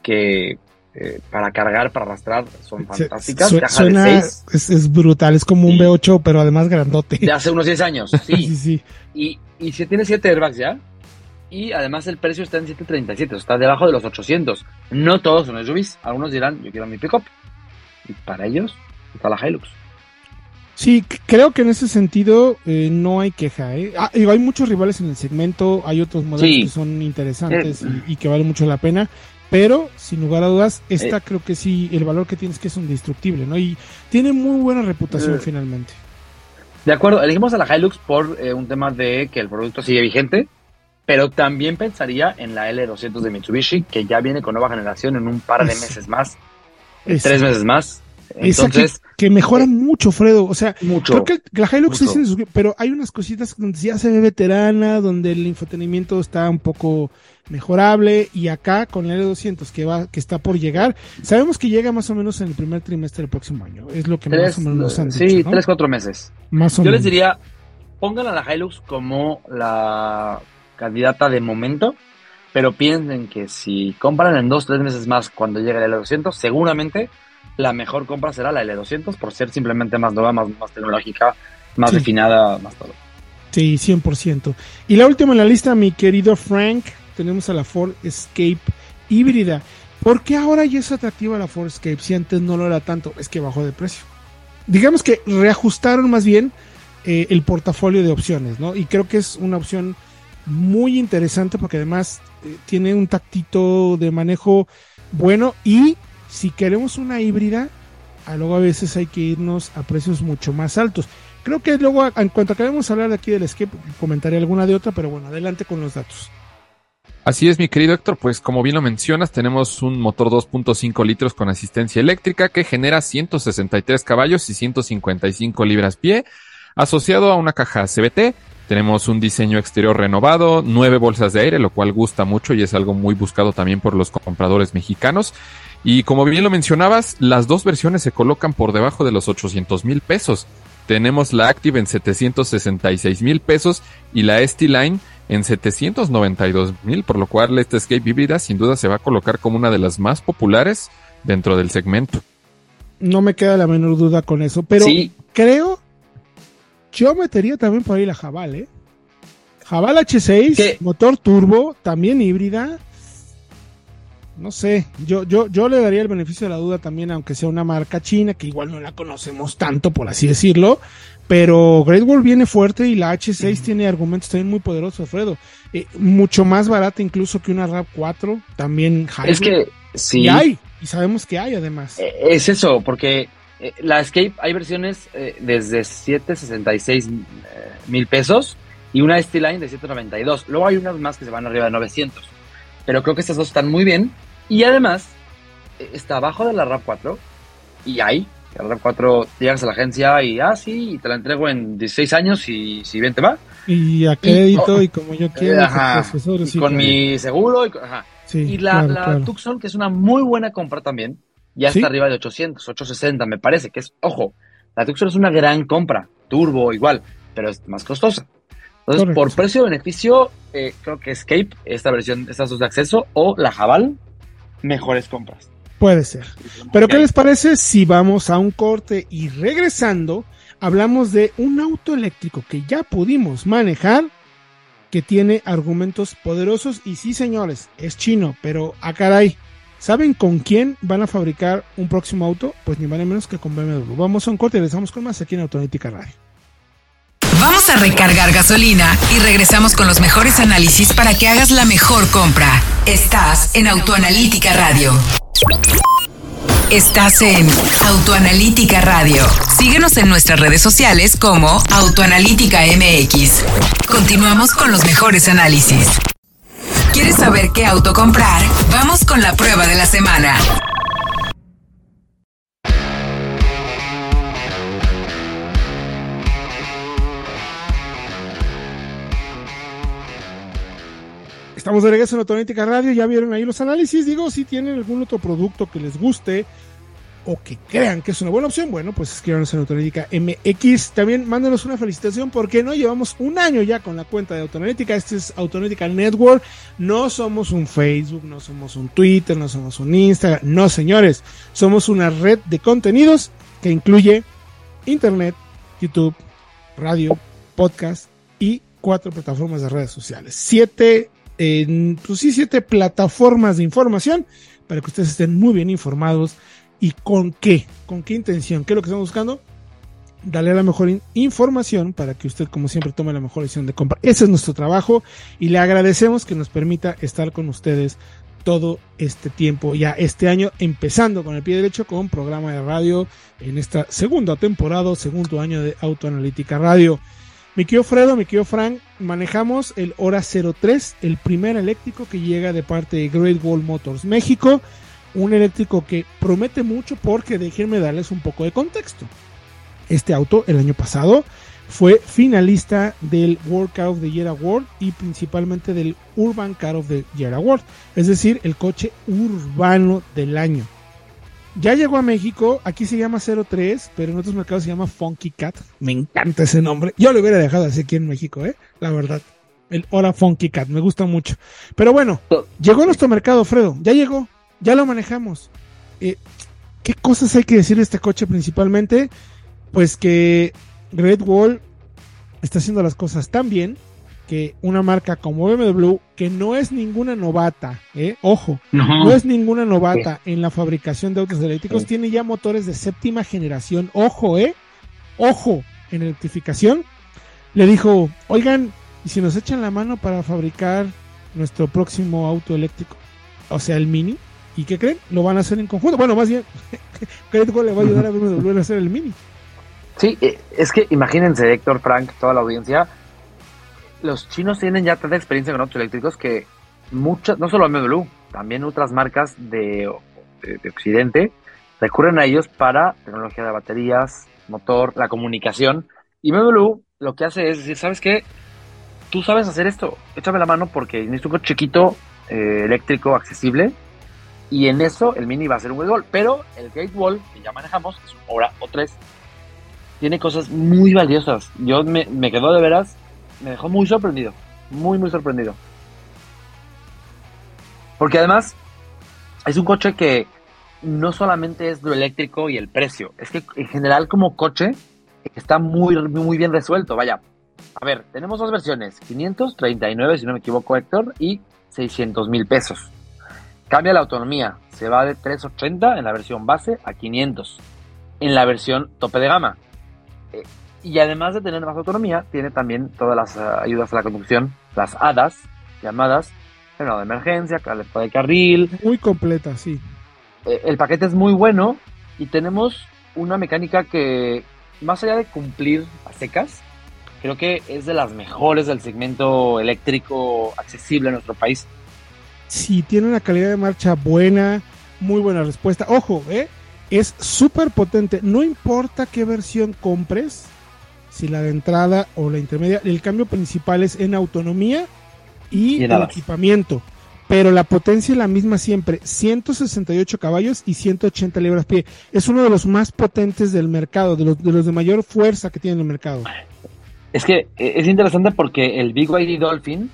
Que eh, para cargar, para arrastrar, son fantásticas. suena, es, brutal, es como un V8, pero además grandote. De hace unos 10 años, sí. sí, Y, y si tiene 7 airbags ya, y además el precio está en 737, está debajo de los 800. No todos son SUVs, algunos dirán, yo quiero mi pickup. Y para ellos está la Hilux. Sí, creo que en ese sentido eh, no hay queja. ¿eh? Ah, hay muchos rivales en el segmento, hay otros modelos que son interesantes y, y, que valen mucho la pena, pero sin lugar a dudas, esta eh. creo que sí, el valor que tiene es que es indestructible, ¿no? Y tiene muy buena reputación eh. finalmente. De acuerdo, elegimos a la Hilux por eh, un tema de que el producto sigue vigente, pero también pensaría en la L200 de Mitsubishi, que ya viene con nueva generación en un par de meses más, tres meses más. Entonces, que, mejora mucho, Fredo. O sea, mucho, creo que la Hilux es pero hay unas cositas donde ya se ve veterana, donde el infotenimiento está un poco mejorable y acá con el L200 que va que está por llegar, sabemos que llega más o menos en el primer trimestre del próximo año, es lo que más o menos nos han dicho, Sí, tres, cuatro meses. Más o Yo les diría, pongan a la Hilux como la candidata de momento, pero piensen que si compran en dos, tres meses más cuando llegue el L200, seguramente la mejor compra será la L200 por ser simplemente más nueva, más, más tecnológica, más refinada, más todo. Sí, 100%. Y la última en la lista, mi querido Frank, tenemos a la Ford Escape híbrida. ¿Por qué ahora ya es atractiva la Ford Escape si antes no lo era tanto? Es que bajó de precio. Digamos que reajustaron más bien eh, el portafolio de opciones, ¿no? Y creo que es una opción muy interesante porque además eh, tiene un tactito de manejo bueno y si queremos una híbrida, a luego a veces hay que irnos a precios mucho más altos. Creo que luego, en cuanto acabemos de hablar aquí del Escape, comentaré alguna de otra, pero bueno, adelante con los datos. Así es, mi querido Héctor, pues como bien lo mencionas, tenemos un motor 2.5 litros con asistencia eléctrica que genera 163 caballos y 155 libras pie, asociado a una caja CBT. Tenemos un diseño exterior renovado, nueve bolsas de aire, lo cual gusta mucho y es algo muy buscado también por los compradores mexicanos. Y como bien lo mencionabas, las dos versiones se colocan por debajo de los 800 mil pesos. Tenemos la Active en 766 mil pesos y la ST-Line en 792 mil, por lo cual esta Escape híbrida sin duda se va a colocar como una de las más populares dentro del segmento. No me queda la menor duda con eso, pero creo yo metería también por ahí la Jabal, ¿eh? Jabal H6, motor turbo, también híbrida. No sé, yo, yo, yo le daría el beneficio de la duda también, aunque sea una marca china, que igual no la conocemos tanto, por así decirlo, pero Great Wall viene fuerte y la H6 tiene argumentos también muy poderosos, Alfredo. Eh, mucho más barata incluso que una RAV 4, también high. Es que sí. Y hay, y sabemos que hay además. Eh, es eso, porque eh, la Escape hay versiones desde 766 mil pesos y una ST-Line de 792. Luego hay unas más que se van arriba de 900. Pero creo que estas dos están muy bien. Y además, está abajo de la RAV 4 y hay el 4 llegas a la agencia y, ah, sí, y te la entrego en 16 años y si bien te va. Y a crédito y, como yo quiero. con mi seguro. Y, ajá. y la, Tucson, que es una muy buena compra también, ya está arriba de 800, 860, me parece, que es, ojo, la Tucson es una gran compra, turbo igual, pero es más costosa. Entonces, por precio-beneficio, eh, creo que Escape, esta versión, estas dos de acceso, o la Jabal, mejores compras. Puede ser. Pero ¿qué les parece si vamos a un corte y regresando hablamos de un auto eléctrico que ya pudimos manejar que tiene argumentos poderosos y sí, señores, es chino, pero a ah, caray, ¿saben con quién van a fabricar un próximo auto? Pues ni más ni menos que con BMW. Vamos a un corte y regresamos con más aquí en Autonética Radio. Vamos a recargar gasolina y regresamos con los mejores análisis para que hagas la mejor compra. Estás en Autoanalítica Radio. Estás en Autoanalítica Radio. Síguenos en nuestras redes sociales como Autoanalítica MX. Continuamos con los mejores análisis. ¿Quieres saber qué auto comprar? Vamos con la prueba de la semana. Estamos de regreso en Autonética Radio, ya vieron ahí los análisis, digo, si tienen algún otro producto que les guste o que crean que es una buena opción, bueno, pues escríbanos en Autonética MX, también mándenos una felicitación porque no llevamos un año ya con la cuenta de Autonética, este es Autonética Network, no somos un Facebook, no somos un Twitter, no somos un Instagram, no señores, somos una red de contenidos que incluye Internet, YouTube, radio, podcast y cuatro plataformas de redes sociales. Siete en, pues sí, siete plataformas de información para que ustedes estén muy bien informados y con qué, con qué intención, qué es lo que estamos buscando. Darle la mejor información para que usted, como siempre, tome la mejor decisión de compra. Ese es nuestro trabajo y le agradecemos que nos permita estar con ustedes todo este tiempo, ya este año, empezando con el pie derecho con programa de radio en esta segunda temporada, segundo año de Autoanalítica Radio. Mi querido Fredo, mi querido Frank, manejamos el Hora 03, el primer eléctrico que llega de parte de Great Wall Motors México. Un eléctrico que promete mucho porque déjenme darles un poco de contexto. Este auto el año pasado fue finalista del World Car of the Year Award y principalmente del Urban Car of the Year Award, es decir, el coche urbano del año. Ya llegó a México, aquí se llama 03, pero en otros mercados se llama Funky Cat. Me encanta ese nombre. Yo lo hubiera dejado así aquí en México, ¿eh? La verdad. El Hora Funky Cat, me gusta mucho. Pero bueno, llegó a nuestro mercado, Fredo. Ya llegó, ya lo manejamos. Eh, ¿Qué cosas hay que decir de este coche principalmente? Pues que Red Wall está haciendo las cosas tan bien que una marca como BMW, que no es ninguna novata, ¿eh? ojo, no. es ninguna novata en la fabricación de autos eléctricos, tiene ya motores de séptima generación, ojo, ¿eh? Ojo, en electrificación, le dijo, oigan, ¿y si nos echan la mano para fabricar nuestro próximo auto eléctrico? O sea, el Mini. ¿Y qué creen? Lo van a hacer en conjunto. Bueno, más bien, que le va a ayudar a BMW a hacer el Mini. Sí, eh, es que imagínense, Héctor, Frank, toda la audiencia, los chinos tienen ya tanta experiencia con autos eléctricos que muchas, no solo BMW, también otras marcas de, Occidente recurren a ellos para tecnología de baterías, motor, la comunicación. Y BMW lo que hace es decir, ¿sabes qué? Tú sabes hacer esto, échame la mano porque necesito un coche chiquito, eh, eléctrico, accesible. Y en eso el Mini va a ser un Gate Pero el Gate Wall, que ya manejamos, es un hora o tres, tiene cosas muy valiosas. Yo me quedo de veras me dejó muy sorprendido. Muy, muy sorprendido. Porque además es un coche que no solamente es lo eléctrico y el precio, es que en general como coche está muy, muy bien resuelto. Vaya, a ver, tenemos dos versiones, 539 si no me equivoco Héctor, y 600 mil pesos. Cambia la autonomía, se va de 380 en la versión base a 500 en la versión tope de gama. Eh, y además de tener más autonomía, tiene también todas las eh, ayudas a la conducción, las HADAS, llamadas, freno de emergencia, caleta de carril. Muy completa, sí. Eh, el paquete es muy bueno y tenemos una mecánica que, más allá de cumplir a secas, creo que es de las mejores del segmento eléctrico accesible en nuestro país. Sí, tiene una calidad de marcha buena, muy buena respuesta. Ojo, ¿eh? es súper potente. No importa qué versión compres, si la de entrada o la intermedia. El cambio principal es en autonomía y, el equipamiento. Pero la potencia es la misma siempre, 168 caballos y 180 libras pie. Es uno de los más potentes del mercado, de los de, los de mayor fuerza que tiene el mercado. Es que eh, es interesante porque el Big YD Dolphin,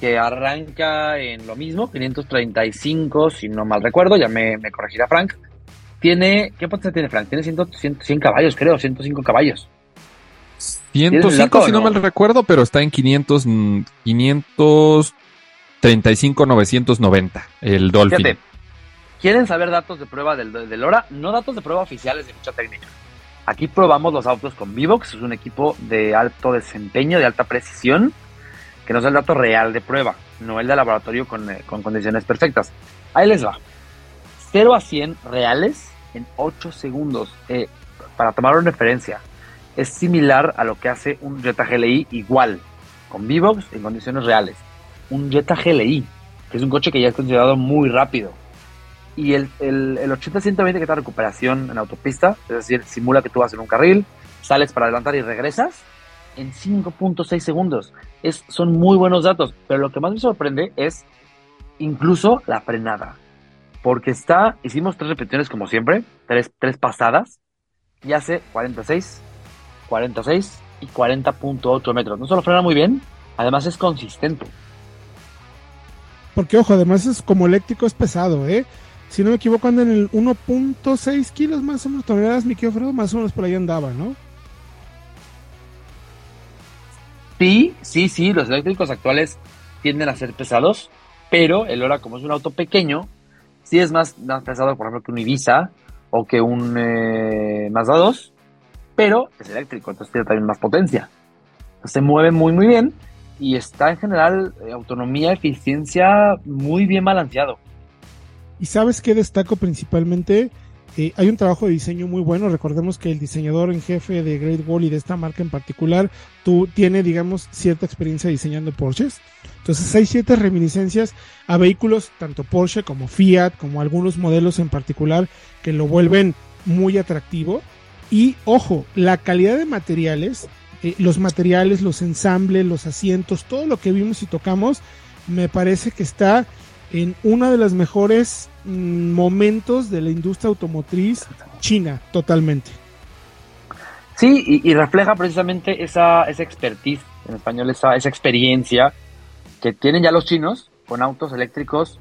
que arranca en lo mismo, 535, si no mal recuerdo, ya me, me corregirá Frank, tiene, ¿qué potencia tiene Frank? Tiene 100, 100 caballos, creo, 105 caballos. 105 si no, mal recuerdo, pero está en 500, 535, 990 el Dolphin. ¿Quieren saber datos de prueba del, del Lora? No datos de prueba oficiales de ficha técnica. Aquí probamos los autos con Vivox, es un equipo de alto desempeño, de alta precisión, que nos da el dato real de prueba, no el de laboratorio con, eh, con condiciones perfectas. Ahí les va. 0 a 100 reales en 8 segundos. Eh, para tomar una referencia, es similar a lo que hace un Jetta GLI igual, con Vivox en condiciones reales. Un Jetta GLI, que es un coche que ya es considerado muy rápido. Y el, el, el 80-120 que está recuperación en autopista, es decir, simula que tú vas en un carril, sales para adelantar y regresas en 5.6 segundos. Es, son muy buenos datos, pero lo que más me sorprende es incluso la frenada. Porque está, hicimos tres repeticiones como siempre, tres, tres pasadas, y hace 46, 46 y 40.8 metros. No solo frena muy bien, además es consistente. Porque, ojo, además es como eléctrico, es pesado, ¿eh? Si no me equivoco, anda en el 1.6 kilos más o menos, toneladas, mi querido más o menos por ahí andaba, ¿no? Sí, sí, sí, los eléctricos actuales tienden a ser pesados, pero el Hora, como es un auto pequeño, sí es más, más pesado, por ejemplo, que un Ibiza o que un eh, Mazda 2, pero es eléctrico, entonces tiene también más potencia. se mueve muy, muy bien y está en general eh, autonomía, eficiencia muy bien balanceado. ¿Y sabes qué destaco principalmente? Eh, hay un trabajo de diseño muy bueno. Recordemos que el diseñador en jefe de Great Wall y de esta marca en particular, tú tiene, digamos, cierta experiencia diseñando Porsches. Entonces hay ciertas reminiscencias a vehículos, tanto Porsche como Fiat, como algunos modelos en particular, que lo vuelven muy atractivo. Y ojo, la calidad de materiales, eh, los materiales, los ensambles, los asientos, todo lo que vimos y tocamos, me parece que está en uno de los mejores mm, momentos de la industria automotriz china, totalmente. Sí, y, refleja precisamente esa, esa expertise, en español, esa, esa experiencia que tienen ya los chinos con autos eléctricos,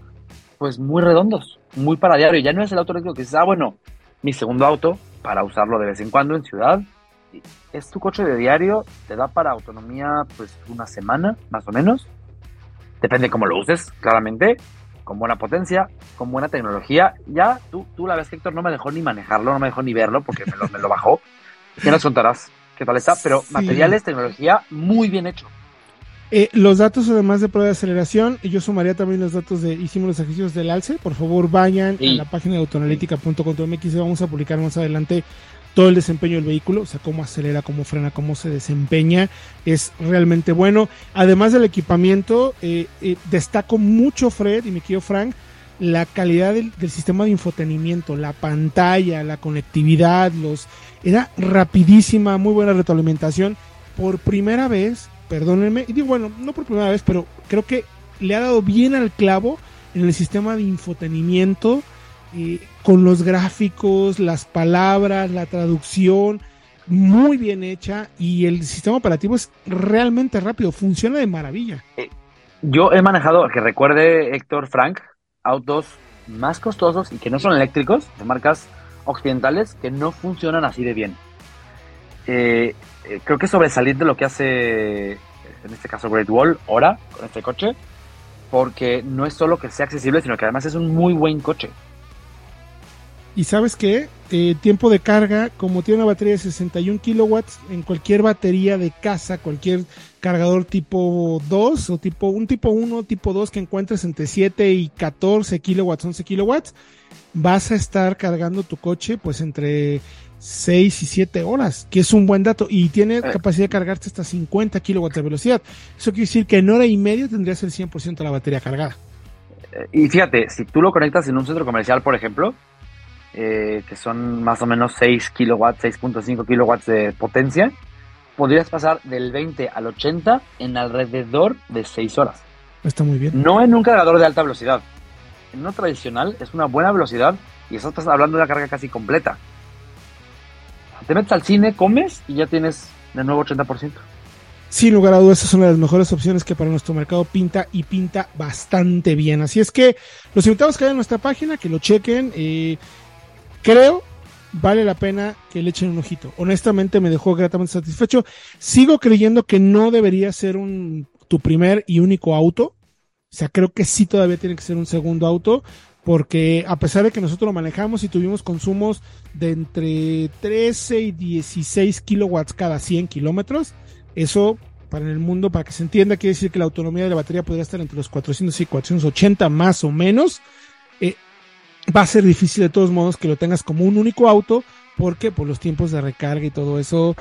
pues muy redondos, muy para diario. Ya no es el auto eléctrico que dices, ah, bueno, mi segundo auto para usarlo de vez en cuando en ciudad. Es tu coche de diario, te da para autonomía pues una semana, más o menos. Depende cómo lo uses, claramente con buena potencia, con buena tecnología. Ya tú, tú la ves, Héctor, no me dejó ni manejarlo, no me dejó ni verlo porque me lo, me lo bajó. Ya nos contarás qué tal está, pero materiales, tecnología, muy bien hecho. Eh, los datos, además de prueba de aceleración, yo sumaría también los datos de hicimos los ejercicios del alce. Por favor, vayan a la página de autoanalítica.com.mx. Vamos a publicar más adelante todo el desempeño del vehículo, o sea, cómo acelera, cómo frena, cómo se desempeña, es realmente bueno. Además del equipamiento, eh, eh, destaco mucho, Fred y mi querido Frank, la calidad del, sistema de infotenimiento, la pantalla, la conectividad, los era rapidísima, muy buena retroalimentación. Por primera vez, perdónenme, y digo, bueno, no por primera vez, pero creo que le ha dado bien al clavo en el sistema de infotenimiento con los gráficos, las palabras, la traducción, muy bien hecha y el sistema operativo es realmente rápido, funciona de maravilla. Eh, yo he manejado, que recuerde Héctor Frank, autos más costosos y que no son eléctricos, de marcas occidentales, que no funcionan así de bien. Eh, eh, creo que es sobresaliente lo que hace, en este caso Great Wall, ahora, con este coche, porque no es solo que sea accesible, sino que además es un muy buen coche. Y sabes qué? Eh, tiempo de carga, como tiene una batería de 61 kilowatts, en cualquier batería de casa, cualquier cargador tipo 2 o tipo un tipo 1, tipo 2 que encuentres entre 7 y 14 kilowatts, 11 kilowatts, vas a estar cargando tu coche pues entre 6 y 7 horas, que es un buen dato, y tiene eh. capacidad de cargarte hasta 50 kilowatts de velocidad. Eso quiere decir que en hora y media tendrías el 100% de la batería cargada. Eh, y fíjate, si tú lo conectas en un centro comercial, por ejemplo, eh, que son más o menos 6 kilowatts, 6.5 kilowatts de potencia, podrías pasar del 20 al 80 en alrededor de 6 horas. Está muy bien. No en un cargador de alta velocidad. En uno tradicional es una buena velocidad y estás hablando de la carga casi completa. Te metes al cine, comes y ya tienes de nuevo 80%. Sin lugar a dudas, es una de las mejores opciones que para nuestro mercado pinta y pinta bastante bien. Así es que los invitamos que vayan a nuestra página, que lo chequen. Eh, Creo, vale la pena que le echen un ojito. Honestamente me dejó gratamente satisfecho. Sigo creyendo que no debería ser un tu primer y único auto. O sea, creo que sí todavía tiene que ser un segundo auto, porque a pesar de que nosotros lo manejamos y tuvimos consumos de entre 13 y 16 kilowatts cada 100 kilómetros, eso para el mundo, para que se entienda, quiere decir que la autonomía de la batería podría estar entre los 400 y 480 más o menos. Eh, va a ser difícil de todos modos que lo tengas como un único auto, porque por los tiempos de recarga y todo eso,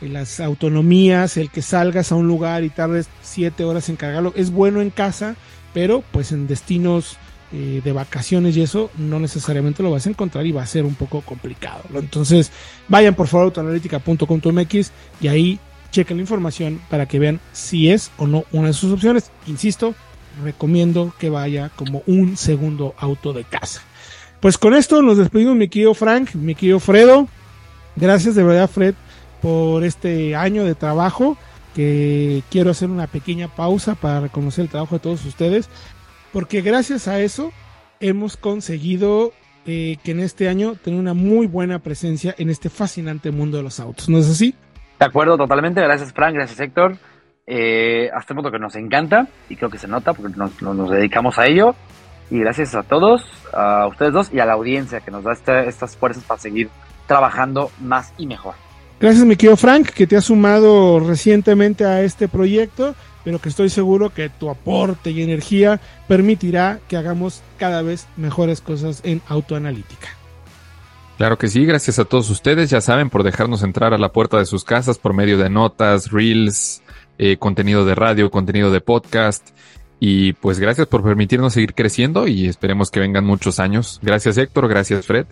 las autonomías, el que salgas a un lugar y tardes siete horas en cargarlo, es bueno en casa, pero pues en destinos eh, de vacaciones y eso no necesariamente lo vas a encontrar y va a ser un poco complicado. Entonces vayan por favor a autoanalítica.com.mx y ahí chequen la información para que vean si es o no una de sus opciones. Insisto, recomiendo que vaya como un segundo auto de casa. Pues con esto nos despedimos mi querido Frank, mi querido Fredo. Gracias de verdad Fred por este año de trabajo que quiero hacer una pequeña pausa para reconocer el trabajo de todos ustedes porque gracias a eso hemos conseguido eh, que en este año tener una muy buena presencia en este fascinante mundo de los autos, ¿no es así? De acuerdo, totalmente. Gracias, Frank. Gracias, Héctor. Eh, hasta el punto que nos encanta y creo que se nota porque nos, nos, dedicamos a ello. Y gracias a todos, a ustedes dos y a la audiencia que nos da este, estas fuerzas para seguir trabajando más y mejor. Gracias, mi querido Frank, que te ha sumado recientemente a este proyecto, pero que estoy seguro que tu aporte y energía permitirá que hagamos cada vez mejores cosas en autoanalítica. Claro que sí, gracias a todos ustedes, ya saben, por dejarnos entrar a la puerta de sus casas por medio de notas, reels, eh, contenido de radio, contenido de podcast. Y pues gracias por permitirnos seguir creciendo y esperemos que vengan muchos años. Gracias Héctor, gracias Fred.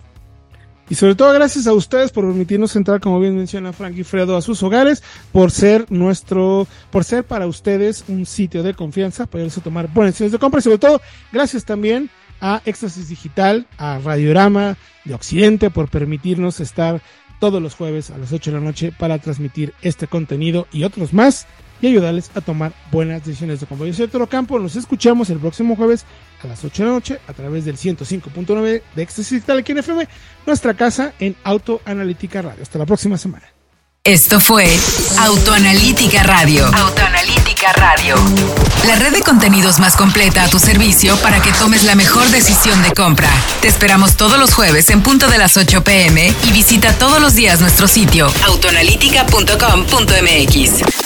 Y sobre todo gracias a ustedes por permitirnos entrar, como bien menciona Frank y Fredo, a sus hogares, por ser nuestro, por ser para ustedes un sitio de confianza, para tomar buenas decisiones de compra. Y sobre todo gracias también a Éxtasis Digital, a Radiorama de Occidente por permitirnos estar todos los jueves a las 8 de la noche para transmitir este contenido y otros más y ayudarles a tomar buenas decisiones de compra. Yo soy Toro Campo, nos escuchamos el próximo jueves a las 8 de la noche a través del 105.9 de Éxtasis Digital aquí en FM, nuestra casa en Autoanalítica Radio. Hasta la próxima semana. Esto fue Autoanalítica Radio. Autoanalítica Radio. La red de contenidos más completa a tu servicio para que tomes la mejor decisión de compra. Te esperamos todos los jueves en punto de las 8 pm y visita todos los días nuestro sitio autoanalítica.com.mx.